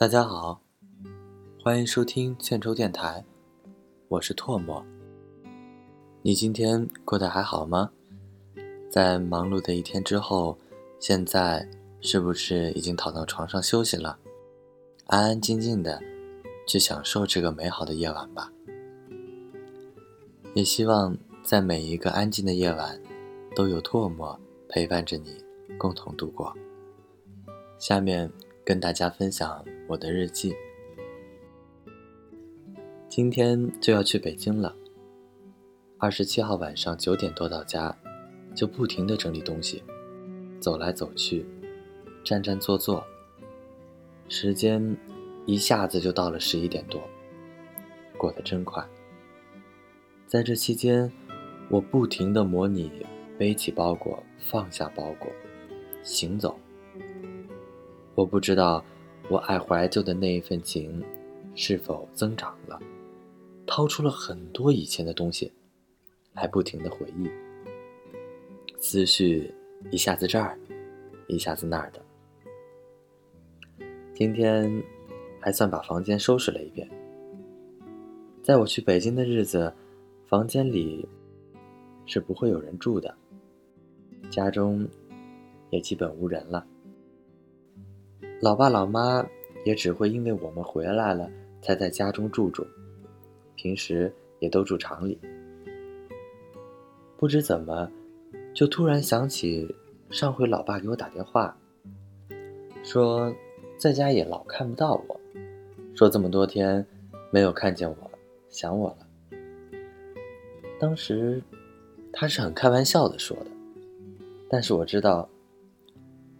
大家好，欢迎收听欠抽电台，我是唾沫。你今天过得还好吗？在忙碌的一天之后，现在是不是已经躺到床上休息了，安安静静的去享受这个美好的夜晚吧？也希望在每一个安静的夜晚，都有唾沫陪伴着你，共同度过。下面。跟大家分享我的日记。今天就要去北京了。二十七号晚上九点多到家，就不停的整理东西，走来走去，站站坐坐。时间一下子就到了十一点多，过得真快。在这期间，我不停的模拟背起包裹、放下包裹、行走。我不知道，我爱怀旧的那一份情，是否增长了？掏出了很多以前的东西，来不停的回忆。思绪一下子这儿，一下子那儿的。今天还算把房间收拾了一遍。在我去北京的日子，房间里是不会有人住的，家中也基本无人了。老爸老妈也只会因为我们回来了，才在家中住住，平时也都住厂里。不知怎么，就突然想起上回老爸给我打电话，说在家也老看不到我，说这么多天没有看见我，想我了。当时他是很开玩笑的说的，但是我知道，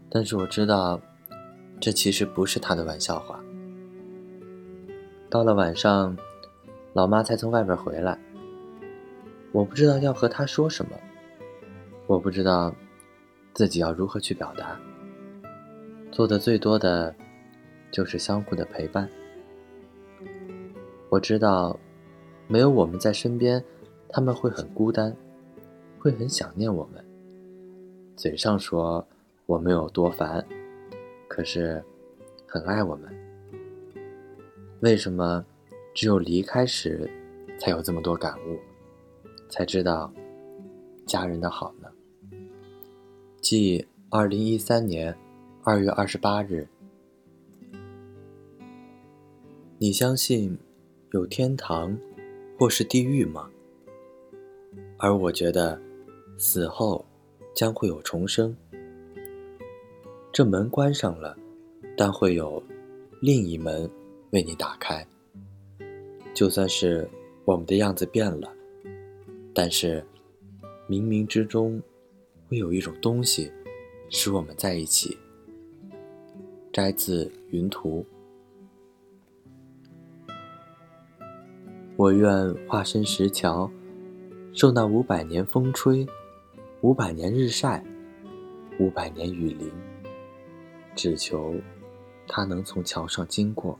但是我知道。这其实不是他的玩笑话。到了晚上，老妈才从外边回来。我不知道要和她说什么，我不知道自己要如何去表达。做的最多的，就是相互的陪伴。我知道，没有我们在身边，他们会很孤单，会很想念我们。嘴上说我们有多烦。可是，很爱我们。为什么只有离开时，才有这么多感悟，才知道家人的好呢？即二零一三年二月二十八日，你相信有天堂或是地狱吗？而我觉得，死后将会有重生。这门关上了，但会有另一门为你打开。就算是我们的样子变了，但是冥冥之中会有一种东西使我们在一起。摘自云图。我愿化身石桥，受那五百年风吹，五百年日晒，五百年雨淋。只求他能从桥上经过。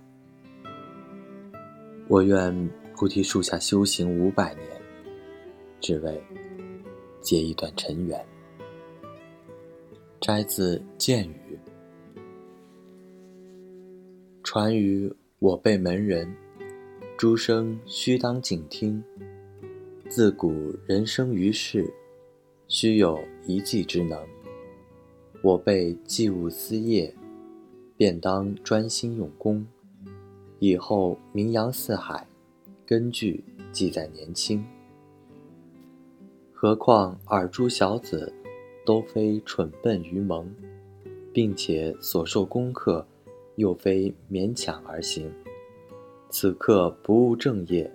我愿菩提树下修行五百年，只为结一段尘缘。摘自剑语。传于我辈门人，诸生须当谨听。自古人生于世，须有一技之能。我辈既务私业，便当专心用功，以后名扬四海，根据记在年轻。何况尔诸小子，都非蠢笨愚蒙，并且所受功课，又非勉强而行。此刻不务正业，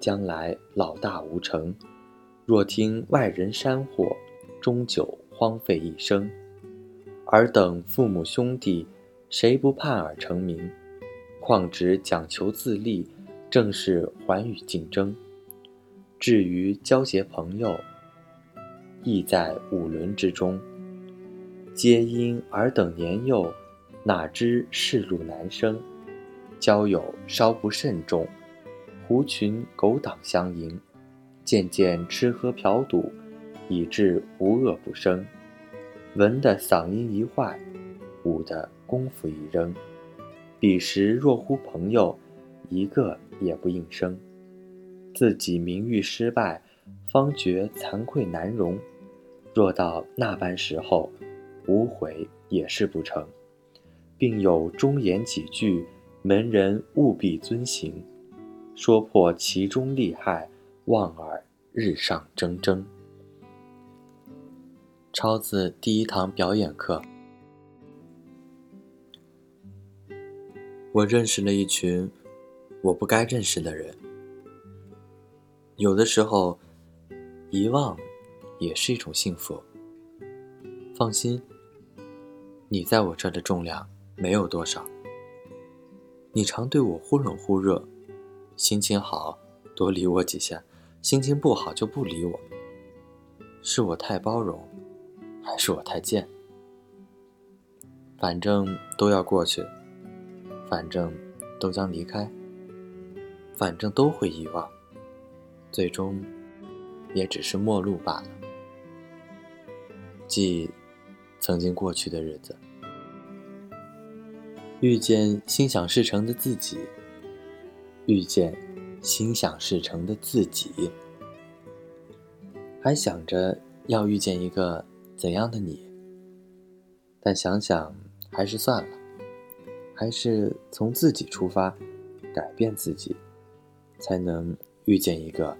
将来老大无成。若听外人山祸，终究荒废一生。尔等父母兄弟，谁不盼尔成名？况只讲求自立，正是寰宇竞争。至于交结朋友，亦在五伦之中。皆因尔等年幼，哪知世路难生？交友稍不慎重，狐群狗党相迎，渐渐吃喝嫖赌，以致无恶不生。文的嗓音一坏，武的功夫一扔，彼时若呼朋友，一个也不应声。自己名誉失败，方觉惭愧难容。若到那般时候，无悔也是不成。并有忠言几句，门人务必遵行。说破其中利害，望尔日上蒸蒸。抄自第一堂表演课。我认识了一群我不该认识的人。有的时候，遗忘也是一种幸福。放心，你在我这儿的重量没有多少。你常对我忽冷忽热，心情好多理我几下，心情不好就不理我。是我太包容，还是我太贱？反正都要过去，反正都将离开，反正都会遗忘。最终，也只是陌路罢了。记曾经过去的日子，遇见心想事成的自己，遇见心想事成的自己，还想着要遇见一个怎样的你？但想想还是算了，还是从自己出发，改变自己，才能。遇见一个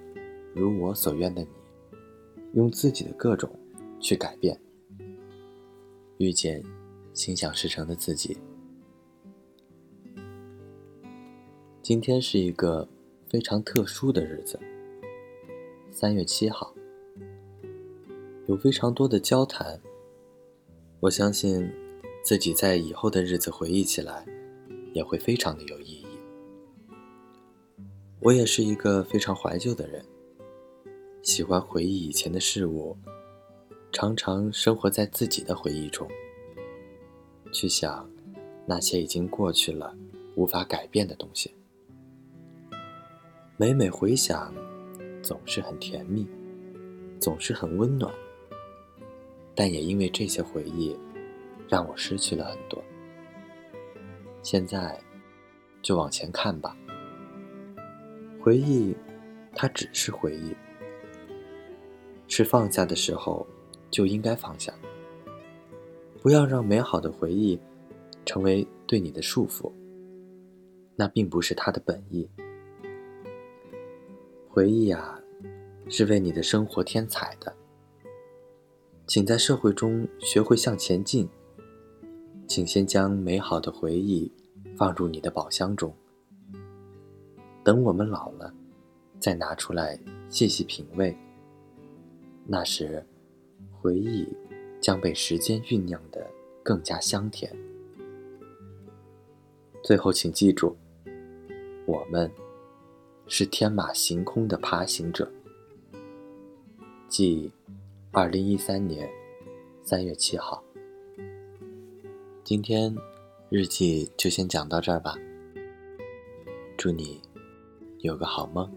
如我所愿的你，用自己的各种去改变。遇见心想事成的自己。今天是一个非常特殊的日子，三月七号，有非常多的交谈。我相信自己在以后的日子回忆起来，也会非常的有意义。我也是一个非常怀旧的人，喜欢回忆以前的事物，常常生活在自己的回忆中，去想那些已经过去了、无法改变的东西。每每回想，总是很甜蜜，总是很温暖，但也因为这些回忆，让我失去了很多。现在，就往前看吧。回忆，它只是回忆。是放下的时候，就应该放下。不要让美好的回忆成为对你的束缚。那并不是它的本意。回忆啊，是为你的生活添彩的。请在社会中学会向前进。请先将美好的回忆放入你的宝箱中。等我们老了，再拿出来细细品味。那时，回忆将被时间酝酿的更加香甜。最后，请记住，我们是天马行空的爬行者。即，二零一三年三月七号。今天，日记就先讲到这儿吧。祝你。有个好梦。